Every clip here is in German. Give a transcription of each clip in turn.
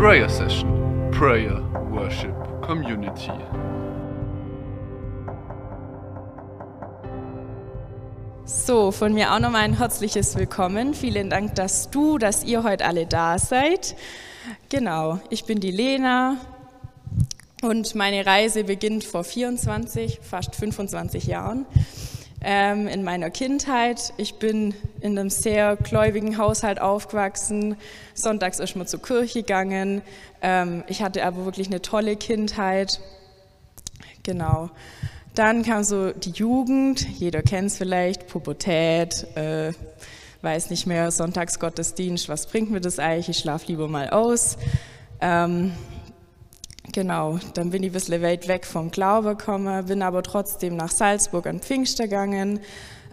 Prayer Session, Prayer, Worship, Community. So, von mir auch nochmal ein herzliches Willkommen. Vielen Dank, dass du, dass ihr heute alle da seid. Genau, ich bin die Lena und meine Reise beginnt vor 24, fast 25 Jahren ähm, in meiner Kindheit. Ich bin in einem sehr gläubigen Haushalt aufgewachsen. Sonntags ist man zur Kirche gegangen. Ähm, ich hatte aber wirklich eine tolle Kindheit. Genau. Dann kam so die Jugend, jeder kennt es vielleicht, Pubertät, äh, weiß nicht mehr, Sonntagsgottesdienst, was bringt mir das eigentlich, ich schlafe lieber mal aus. Ähm, genau, dann bin ich ein bisschen weit weg vom Glaube gekommen, bin aber trotzdem nach Salzburg an Pfingster gegangen,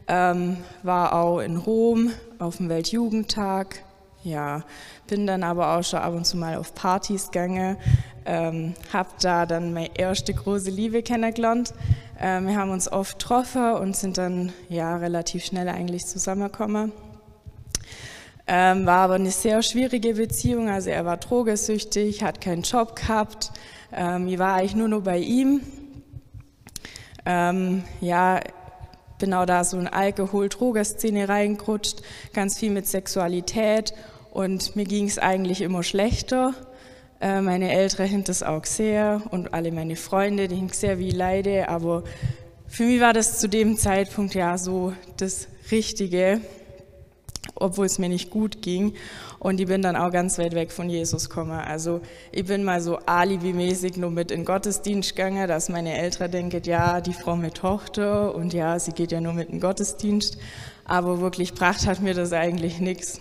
ähm, war auch in Rom auf dem Weltjugendtag, ja, bin dann aber auch schon ab und zu mal auf Partys gegangen, ähm, habe da dann meine erste große Liebe kennengelernt. Ähm, wir haben uns oft getroffen und sind dann ja relativ schnell eigentlich zusammengekommen. Ähm, war aber eine sehr schwierige Beziehung. Also er war drogesüchtig, hat keinen Job gehabt. Ähm, ich war eigentlich nur noch bei ihm. Ähm, ja, bin auch da so in Alkohol-Drogerszene reingerutscht, ganz viel mit Sexualität und mir ging es eigentlich immer schlechter. Äh, meine Eltern haben das auch sehr und alle meine Freunde, die haben sehr wie leide, aber für mich war das zu dem Zeitpunkt ja so das Richtige, obwohl es mir nicht gut ging. Und ich bin dann auch ganz weit weg von Jesus gekommen. Also ich bin mal so alibimäßig nur mit in Gottesdienst gegangen, dass meine Eltern denken, ja, die Frau mit Tochter und ja, sie geht ja nur mit in Gottesdienst. Aber wirklich gebracht hat mir das eigentlich nichts.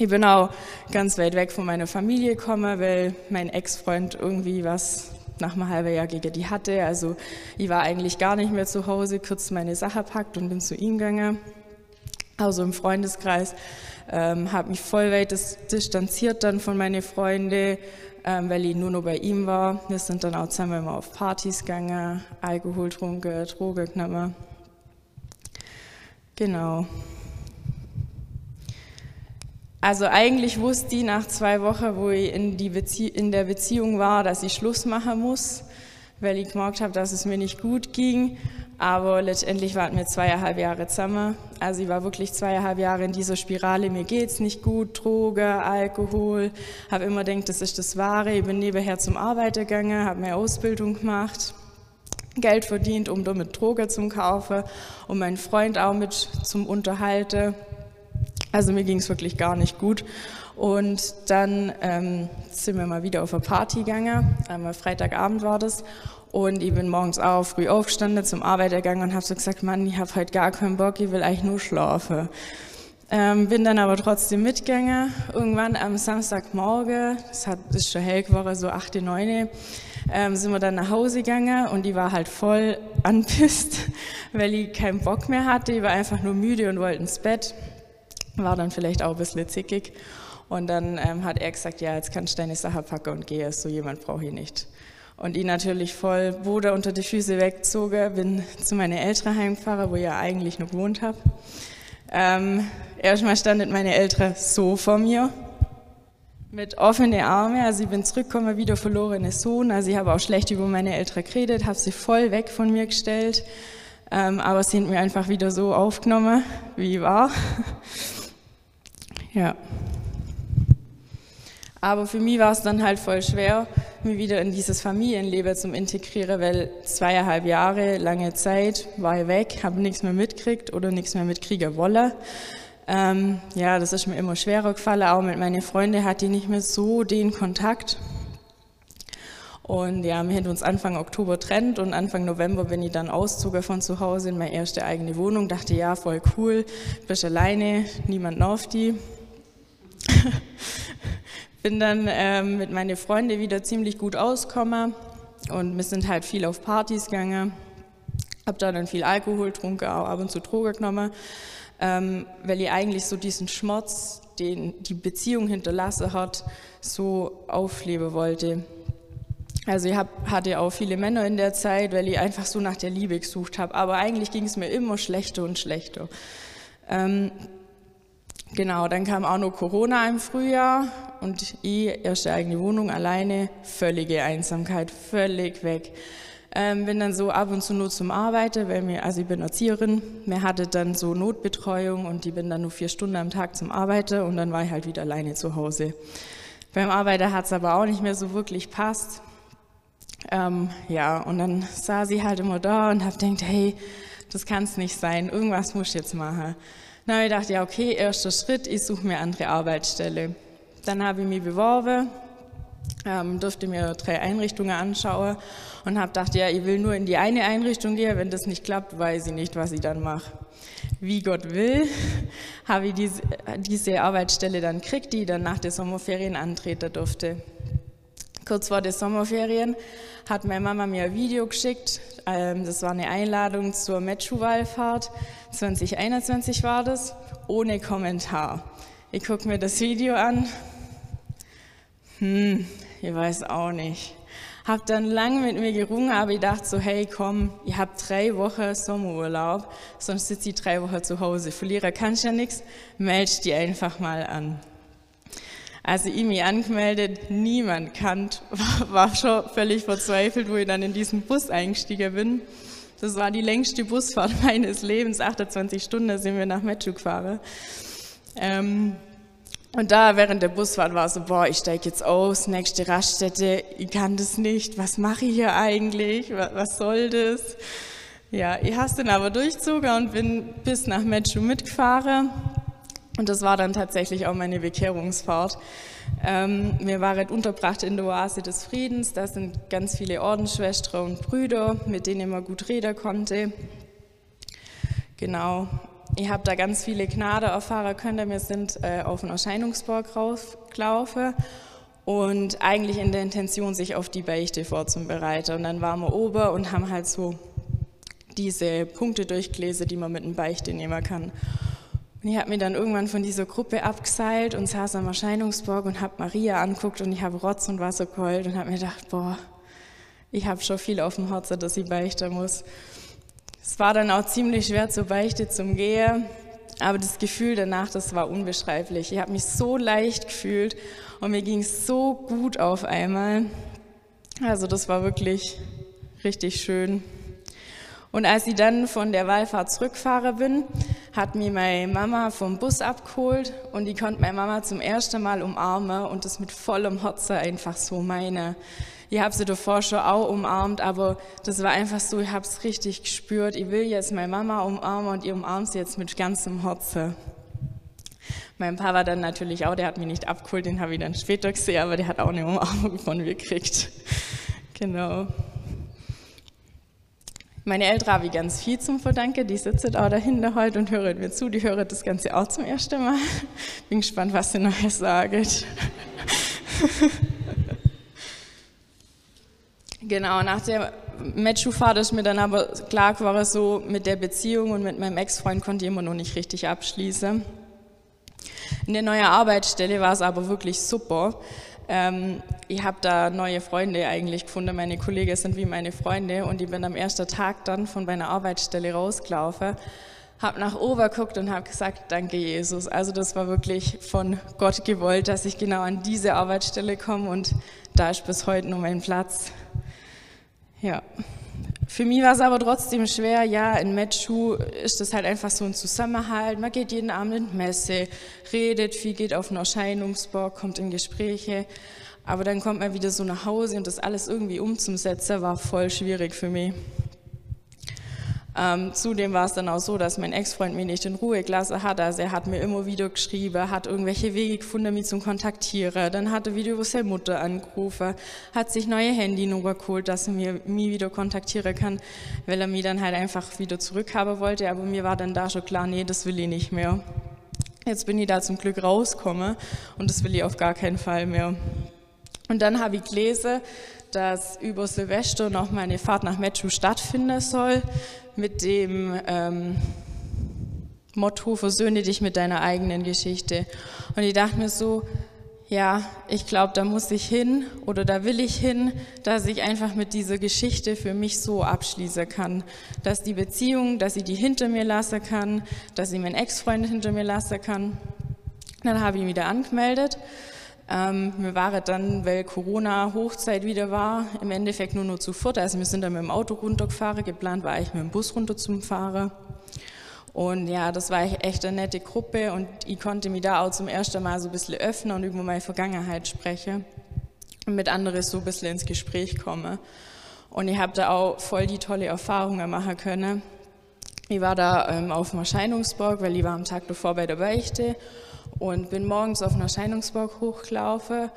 Ich bin auch ganz weit weg von meiner Familie gekommen, weil mein Ex-Freund irgendwie was nach einem halben Jahr gegen die hatte. Also ich war eigentlich gar nicht mehr zu Hause, kurz meine Sache packt und bin zu ihm gegangen. Also im Freundeskreis ähm, habe mich voll weit distanziert dann von meinen Freunden, ähm, weil ich nur noch bei ihm war. Wir sind dann auch zusammen immer auf Partys gegangen, Alkohol getrunken, Drogen genommen. Genau. Also eigentlich wusste ich nach zwei Wochen, wo ich in, die in der Beziehung war, dass ich Schluss machen muss, weil ich gemerkt habe, dass es mir nicht gut ging. Aber letztendlich waren wir zweieinhalb Jahre zusammen. Also ich war wirklich zweieinhalb Jahre in dieser Spirale, mir geht's nicht gut, Droge, Alkohol. Habe immer gedacht, das ist das Wahre. Ich bin nebenher zum Arbeiter gegangen, habe mehr Ausbildung gemacht. Geld verdient, um damit Droge zu kaufen, um meinen Freund auch mit zum Unterhalten. Also mir ging es wirklich gar nicht gut. Und dann ähm, sind wir mal wieder auf eine Party gegangen. Einmal Freitagabend war das. Und ich bin morgens auch früh aufgestanden, zum Arbeiter gegangen und habe so gesagt, Mann, ich habe heute gar keinen Bock, ich will eigentlich nur schlafen. Ähm, bin dann aber trotzdem mitgegangen. Irgendwann am Samstagmorgen, es hat, ist schon hell geworden, so 8, 9, ähm, sind wir dann nach Hause gegangen und ich war halt voll anpisst, weil ich keinen Bock mehr hatte. Ich war einfach nur müde und wollte ins Bett war dann vielleicht auch ein bisschen zickig. Und dann ähm, hat er gesagt, ja, jetzt kannst du deine Sache packen und gehen, so jemand brauche ich nicht. Und ich natürlich voll Bruder unter die Füße wegzogen, bin zu meinen Eltern heimgefahren, wo ich ja eigentlich noch gewohnt habe. Ähm, erstmal standen meine Eltern so vor mir, mit offenen Armen. Also ich bin zurückgekommen wie der verlorene Sohn. Also ich habe auch schlecht über meine Eltern geredet, habe sie voll weg von mir gestellt. Ähm, aber sie sind mir einfach wieder so aufgenommen, wie ich war. Ja. Aber für mich war es dann halt voll schwer, mich wieder in dieses Familienleben zu integrieren, weil zweieinhalb Jahre, lange Zeit, war ich weg, habe nichts mehr mitgekriegt oder nichts mehr mitkriegen wollen. Ähm, ja, das ist mir immer schwerer gefallen. Auch mit meinen Freunden hatte ich nicht mehr so den Kontakt. Und ja, wir haben uns Anfang Oktober trennt und Anfang November bin ich dann auszogen von zu Hause in meine erste eigene Wohnung. Dachte, ja, voll cool, bist alleine, niemand auf die. Bin dann ähm, mit meinen Freunden wieder ziemlich gut ausgekommen und wir sind halt viel auf Partys gegangen. Hab da dann viel Alkohol getrunken, auch ab und zu Drogen genommen, ähm, weil ich eigentlich so diesen Schmerz, den die Beziehung hinterlassen hat, so aufleben wollte. Also ich hab, hatte auch viele Männer in der Zeit, weil ich einfach so nach der Liebe gesucht habe. Aber eigentlich ging es mir immer schlechter und schlechter. Ähm, Genau, dann kam auch noch Corona im Frühjahr und ich, erste eigene Wohnung, alleine, völlige Einsamkeit, völlig weg. Ähm, bin dann so ab und zu nur zum Arbeiten, weil mir, also ich bin Erzieherin, mir hatte dann so Notbetreuung und ich bin dann nur vier Stunden am Tag zum Arbeiten und dann war ich halt wieder alleine zu Hause. Beim Arbeiter hat es aber auch nicht mehr so wirklich passt. Ähm, ja, und dann saß sie halt immer da und hab gedacht, hey, das kann es nicht sein, irgendwas muss ich jetzt machen. Dann habe ich gedacht, ja okay, erster Schritt, ich suche mir andere Arbeitsstelle. Dann habe ich mich beworben, ähm, durfte mir drei Einrichtungen anschauen und habe gedacht, ja, ich will nur in die eine Einrichtung gehen, wenn das nicht klappt, weiß ich nicht, was ich dann mache. Wie Gott will, habe ich diese, diese Arbeitsstelle dann gekriegt, die ich dann nach den Sommerferien antreten durfte. Kurz vor den Sommerferien hat meine Mama mir ein Video geschickt. Ähm, das war eine Einladung zur Metschu-Wallfahrt. 2021 war das, ohne Kommentar. Ich gucke mir das Video an. Hm, ich weiß auch nicht. Hab dann lange mit mir gerungen, aber ich dachte so, hey komm, ich habe drei Wochen Sommerurlaub, sonst sitze ich drei Wochen zu Hause. Verlierer kannst ja nichts, melde dich einfach mal an. Also ich mich angemeldet, niemand kannt, war schon völlig verzweifelt, wo ich dann in diesen Bus eingestiegen bin. Das war die längste Busfahrt meines Lebens, 28 Stunden sind wir nach Metschuk gefahren. Ähm, und da während der Busfahrt war so, boah, ich steige jetzt aus, nächste Raststätte, ich kann das nicht, was mache ich hier eigentlich, was soll das? Ja, ich habe dann aber durchzogen und bin bis nach Metschu mitgefahren. Und das war dann tatsächlich auch meine Bekehrungsfahrt. Ähm, wir waren unterbracht in der Oase des Friedens. Da sind ganz viele Ordensschwestern und Brüder, mit denen man gut reden konnte. Genau. Ich habe da ganz viele Gnade erfahren können. Wir sind äh, auf den Erscheinungsberg raufgelaufen und eigentlich in der Intention, sich auf die Beichte vorzubereiten. Und dann waren wir oben und haben halt so diese Punkte durchgelesen, die man mit einem Beichte nehmen kann. Und ich habe mir dann irgendwann von dieser Gruppe abgeseilt und saß am Erscheinungsberg und habe Maria anguckt und ich habe Rotz und Wasser geheult und habe mir gedacht, boah, ich habe schon viel auf dem Herzen, dass ich beichten muss. Es war dann auch ziemlich schwer zur Beichte zum Gehen, aber das Gefühl danach, das war unbeschreiblich. Ich habe mich so leicht gefühlt und mir ging es so gut auf einmal. Also das war wirklich richtig schön. Und als ich dann von der Wallfahrt zurückgefahren bin, hat mir meine Mama vom Bus abgeholt und ich konnte meine Mama zum ersten Mal umarmen und das mit vollem Herzen einfach so meine. Ich habe sie davor schon auch umarmt, aber das war einfach so, ich habe es richtig gespürt. Ich will jetzt meine Mama umarmen und ihr umarmt sie jetzt mit ganzem Herzen. Mein Papa war dann natürlich auch, der hat mich nicht abgeholt, den habe ich dann später gesehen, aber der hat auch eine Umarmung von mir gekriegt. Genau. Meine Eltern habe ich ganz viel zum Verdanken, die sitzen auch dahinter heute und hören mir zu, die hören das Ganze auch zum ersten Mal. Bin gespannt, was sie nachher sagen. Genau, nach der Matchfahrt ist mir dann aber klar geworden, so mit der Beziehung und mit meinem Ex-Freund konnte ich immer noch nicht richtig abschließen. In der neuen Arbeitsstelle war es aber wirklich super. Ähm, ich habe da neue Freunde eigentlich gefunden. Meine Kollegen sind wie meine Freunde und ich bin am ersten Tag dann von meiner Arbeitsstelle rausgelaufen, habe nach oben geguckt und habe gesagt, danke Jesus. Also das war wirklich von Gott gewollt, dass ich genau an diese Arbeitsstelle komme und da ist bis heute nur mein Platz. Ja. Für mich war es aber trotzdem schwer, ja, in Metschu ist das halt einfach so ein Zusammenhalt. Man geht jeden Abend in Messe, redet viel, geht auf einen Erscheinungsbock, kommt in Gespräche. Aber dann kommt man wieder so nach Hause und das alles irgendwie umzusetzen, war voll schwierig für mich. Ähm, zudem war es dann auch so, dass mein Ex-Freund mich nicht in Ruhe gelassen hat. Also er hat mir immer wieder geschrieben, hat irgendwelche Wege gefunden, mich zu kontaktieren. Dann hat er wieder über seine Mutter angerufen, hat sich neue Handynummer geholt, dass er mir, mich wieder kontaktieren kann, weil er mich dann halt einfach wieder zurückhaben wollte. Aber mir war dann da schon klar, nee, das will ich nicht mehr. Jetzt bin ich da zum Glück rausgekommen und das will ich auf gar keinen Fall mehr. Und dann habe ich gelesen, dass über Silvester noch meine Fahrt nach Metru stattfinden soll mit dem ähm, Motto, versöhne dich mit deiner eigenen Geschichte. Und ich dachte mir so, ja, ich glaube, da muss ich hin oder da will ich hin, dass ich einfach mit dieser Geschichte für mich so abschließen kann. Dass die Beziehung, dass ich die hinter mir lassen kann, dass ich meinen Ex-Freund hinter mir lassen kann. Dann habe ich ihn wieder angemeldet Ähm, wir waren dann, weil Corona-Hochzeit wieder war, im Endeffekt nur noch zu viert. Also wir sind dann mit dem Auto runtergefahren. Geplant war eigentlich mit dem Bus runter zum Fahren. Und ja, das war echt eine nette Gruppe und ich konnte mich da auch zum ersten Mal so ein bisschen öffnen und über meine Vergangenheit sprechen und mit anderen so ein bisschen ins Gespräch kommen. Und ich habe da auch voll die tolle Erfahrungen machen können. Ich war da ähm, auf dem Erscheinungsberg, weil ich war am Tag davor bei der Beichte und bin morgens auf den Erscheinungsberg hochgelaufen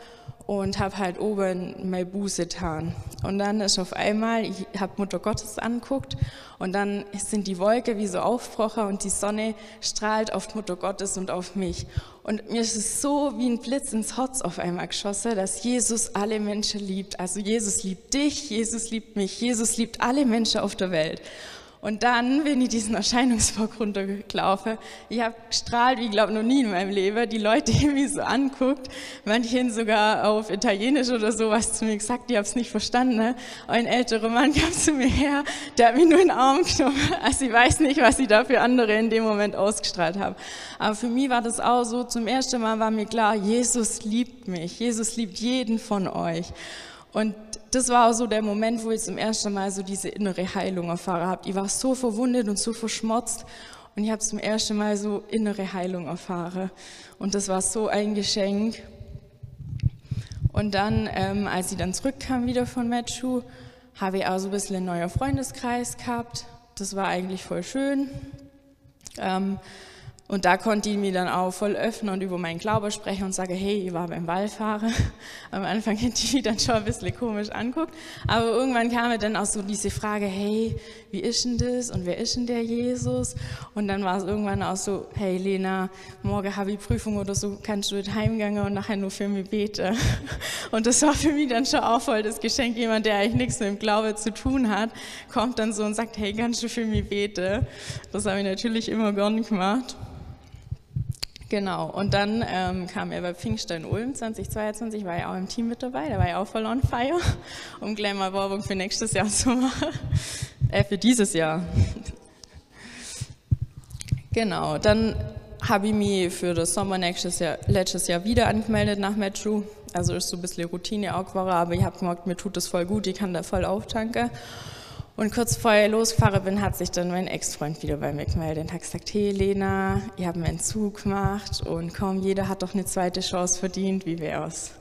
und habe halt oben meine Buße getan. Und dann ist auf einmal, ich habe Mutter Gottes anguckt und dann sind die Wolke wie so aufgebrochen und die Sonne strahlt auf Mutter Gottes und auf mich. Und mir ist es so wie ein Blitz ins Herz auf einmal geschossen, dass Jesus alle Menschen liebt. Also Jesus liebt dich, Jesus liebt mich, Jesus liebt alle Menschen auf der Welt. Und dann bin ich diesen Erscheinungsberg runtergelaufen. Ich habe gestrahlt, wie ich glaube noch nie in meinem Leben. Die Leute haben mich so anguckt, manche sogar auf Italienisch oder sowas zu mir gesagt, ich habe es nicht verstanden. Ne? Ein älterer Mann kam zu mir her, der hat mich nur in den Arm genommen. Also ich weiß nicht, was ich da für andere in dem Moment ausgestrahlt habe. Aber für mich war das auch so, zum ersten Mal war mir klar, Jesus liebt mich. Jesus liebt jeden von euch. Und das war auch so der Moment, wo ich zum ersten Mal so diese innere Heilung erfahren habe. Ich war so verwundet und so verschmotzt und ich habe zum ersten Mal so innere Heilung erfahren. Und das war so ein Geschenk. Und dann, ähm, als ich dann zurückkam wieder von Matchu, habe ich auch so ein bisschen einen neuen Freundeskreis gehabt. Das war eigentlich voll schön. Ähm, und da konnte ich mir dann auch voll öffnen und über meinen Glauben sprechen und sagen, hey, ich war beim Wallfahren. Am Anfang hätte ich mich dann schon ein bisschen komisch anguckt. Aber irgendwann kam mir dann auch so diese Frage, hey, wie ist denn das und wer ist denn der Jesus? Und dann war es irgendwann auch so, hey Lena, morgen habe ich Prüfung oder so, kannst du nicht heimgehen und nachher nur für mich beten. Und das war für mich dann schon auch voll das Geschenk. Jemand, der eigentlich nichts mit dem Glaube zu tun hat, kommt dann so und sagt, hey, kannst du für mich beten? Das habe ich natürlich immer gern gemacht. Genau, und dann ähm, kam er bei Pfingstein Ulm 2022, war ja auch im Team mit dabei, da war ja auch voll on fire, um gleich mal Werbung für nächstes Jahr zu machen, äh, für dieses Jahr. Genau, dann habe ich mich für das Sommer nächstes Jahr, letztes Jahr wieder angemeldet nach Metro, also ist so ein bisschen Routine auch geworden, aber ich habe gemerkt, mir tut das voll gut, ich kann da voll auftanken. Und kurz vorher losgefahren bin, hat sich dann mein Ex-Freund wieder bei mir gemeldet und hat gesagt, hey Lena, ihr habt einen Entzug gemacht und kaum jeder hat doch eine zweite Chance verdient, wie wär's?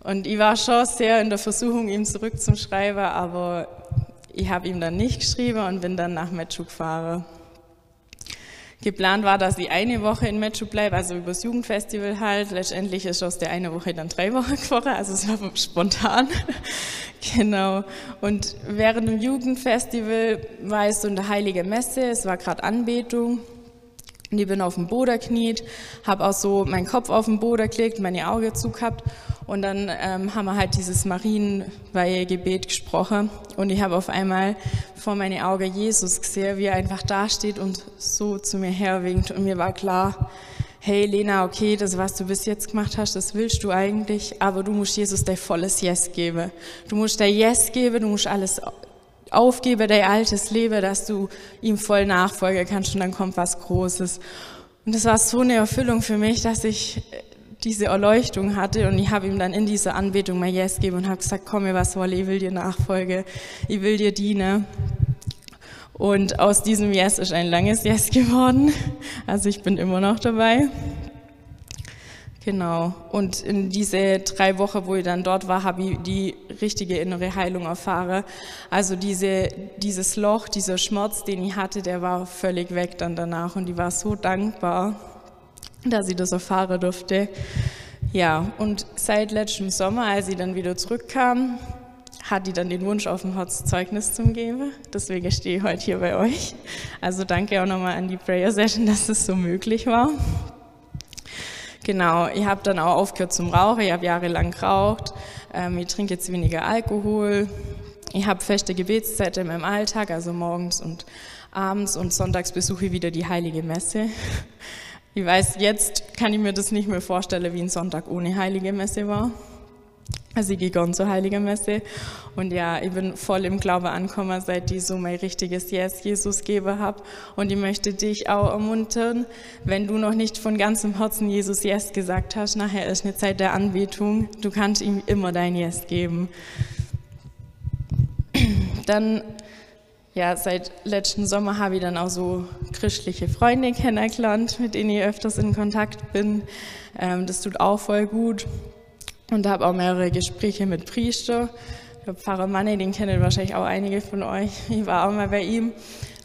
Und ich war schon sehr in der Versuchung, ihm zurückzuschreiben, aber ich habe ihm dann nicht geschrieben und bin dann nach Metschuk gefahren. Geplant war, dass ich eine Woche in Metschuk bleibe, also übers Jugendfestival halt. Letztendlich ist aus der eine Woche dann drei Wochen geworden, also es war spontan. genau. Und während dem Jugendfestival war es so eine heilige Messe, es war gerade Anbetung. Und ich bin auf dem Boden kniet, habe auch so meinen Kopf auf den Boden gelegt, meine Augen zugehabt und dann ähm, haben wir halt dieses Marienweihegebet gesprochen und ich habe auf einmal vor meine Augen Jesus gesehen, wie er einfach dasteht und so zu mir herwinkt und mir war klar, hey Lena, okay, das was du bis jetzt gemacht hast, das willst du eigentlich, aber du musst Jesus dein volles Yes geben. Du musst dein Yes geben, du musst alles aufgeben, dein altes Leben, dass du ihm voll nachfolgen kannst und dann kommt was Großes. Und das war so eine Erfüllung für mich, dass ich diese Erleuchtung hatte und ich habe ihm dann in dieser Anbetung mein Yes gegeben und habe gesagt, komm mir was wolle, ich will dir nachfolge, ich will dir dienen. Und aus diesem Yes ist ein langes Yes geworden. Also ich bin immer noch dabei. Genau. Und in diese drei Wochen, wo ich dann dort war, habe ich die richtige innere Heilung erfahren. Also diese, dieses Loch, dieser Schmerz, den ich hatte, der war völlig weg dann danach und ich war so dankbar dass ich das erfahren durfte. Ja, und seit letztem Sommer, als ich dann wieder zurückkam, hatte ich dann den Wunsch auf dem Herz, Zeugnis zu geben. Deswegen stehe ich heute hier bei euch. Also danke auch nochmal an die Prayer Session, dass es so möglich war. Genau, ich habe dann auch aufgehört zum Rauchen. Ich habe jahrelang geraucht. Ähm, ich trinke jetzt weniger Alkohol. Ich habe feste Gebetszeiten in meinem Alltag, also morgens und abends und sonntags besuche ich wieder die Heilige Messe. Ich weiß, jetzt kann ich mir das nicht mehr vorstellen, wie ein Sonntag ohne Heilige Messe war. Also ich gehe gern zur Heiligen Messe und ja, ich bin voll im Glaube angekommen, seit ich so mein richtiges Yes Jesus gebe habe. Und ich möchte dich auch ermuntern, wenn du noch nicht von ganzem Herzen Jesus Yes gesagt hast, nachher ist eine Zeit der Anbetung, du kannst ihm immer dein Yes geben. Dann, ja, seit letzten Sommer habe ich dann auch so christliche Freunde kennengelernt, mit denen ich öfters in Kontakt bin. Ähm, das tut auch voll gut und habe auch mehrere Gespräche mit Priester. Der Pfarrer Manne, den kennen wahrscheinlich auch einige von euch. Ich war auch mal bei ihm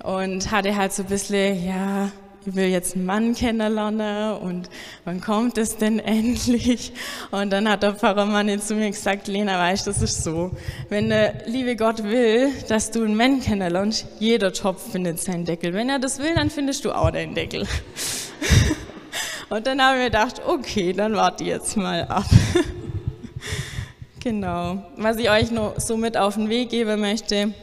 und hatte halt so ein bisschen, ja, will jetzt einen Mann kennenlernen und wann kommt es denn endlich? Und dann hat der Pfarrer Manne zu mir gesagt, Lena, weißt das ist so, wenn der liebe Gott will, dass du einen Mann kennenlernst, jeder Topf findet seinen Deckel. Wenn er das will, dann findest du auch deinen Deckel. Und dann haben wir gedacht, okay, dann warte jetzt mal ab. Genau. Was ich euch noch so mit auf den Weg geben möchte,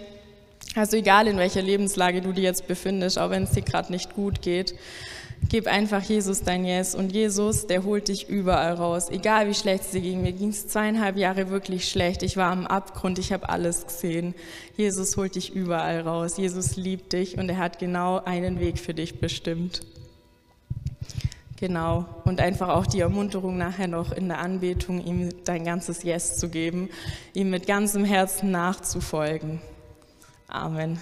also egal in welcher Lebenslage du dich jetzt befindest, auch wenn es dir gerade nicht gut geht, gib einfach Jesus dein Yes und Jesus, der holt dich überall raus. Egal wie schlecht es dir ging. Mir ging es zweieinhalb Jahre wirklich schlecht. Ich war am Abgrund, ich habe alles gesehen. Jesus holt dich überall raus. Jesus liebt dich und er hat genau einen Weg für dich bestimmt. Genau. Und einfach auch die Ermunterung nachher noch in der Anbetung, ihm dein ganzes Yes zu geben, ihm mit ganzem Herzen nachzufolgen. Amen.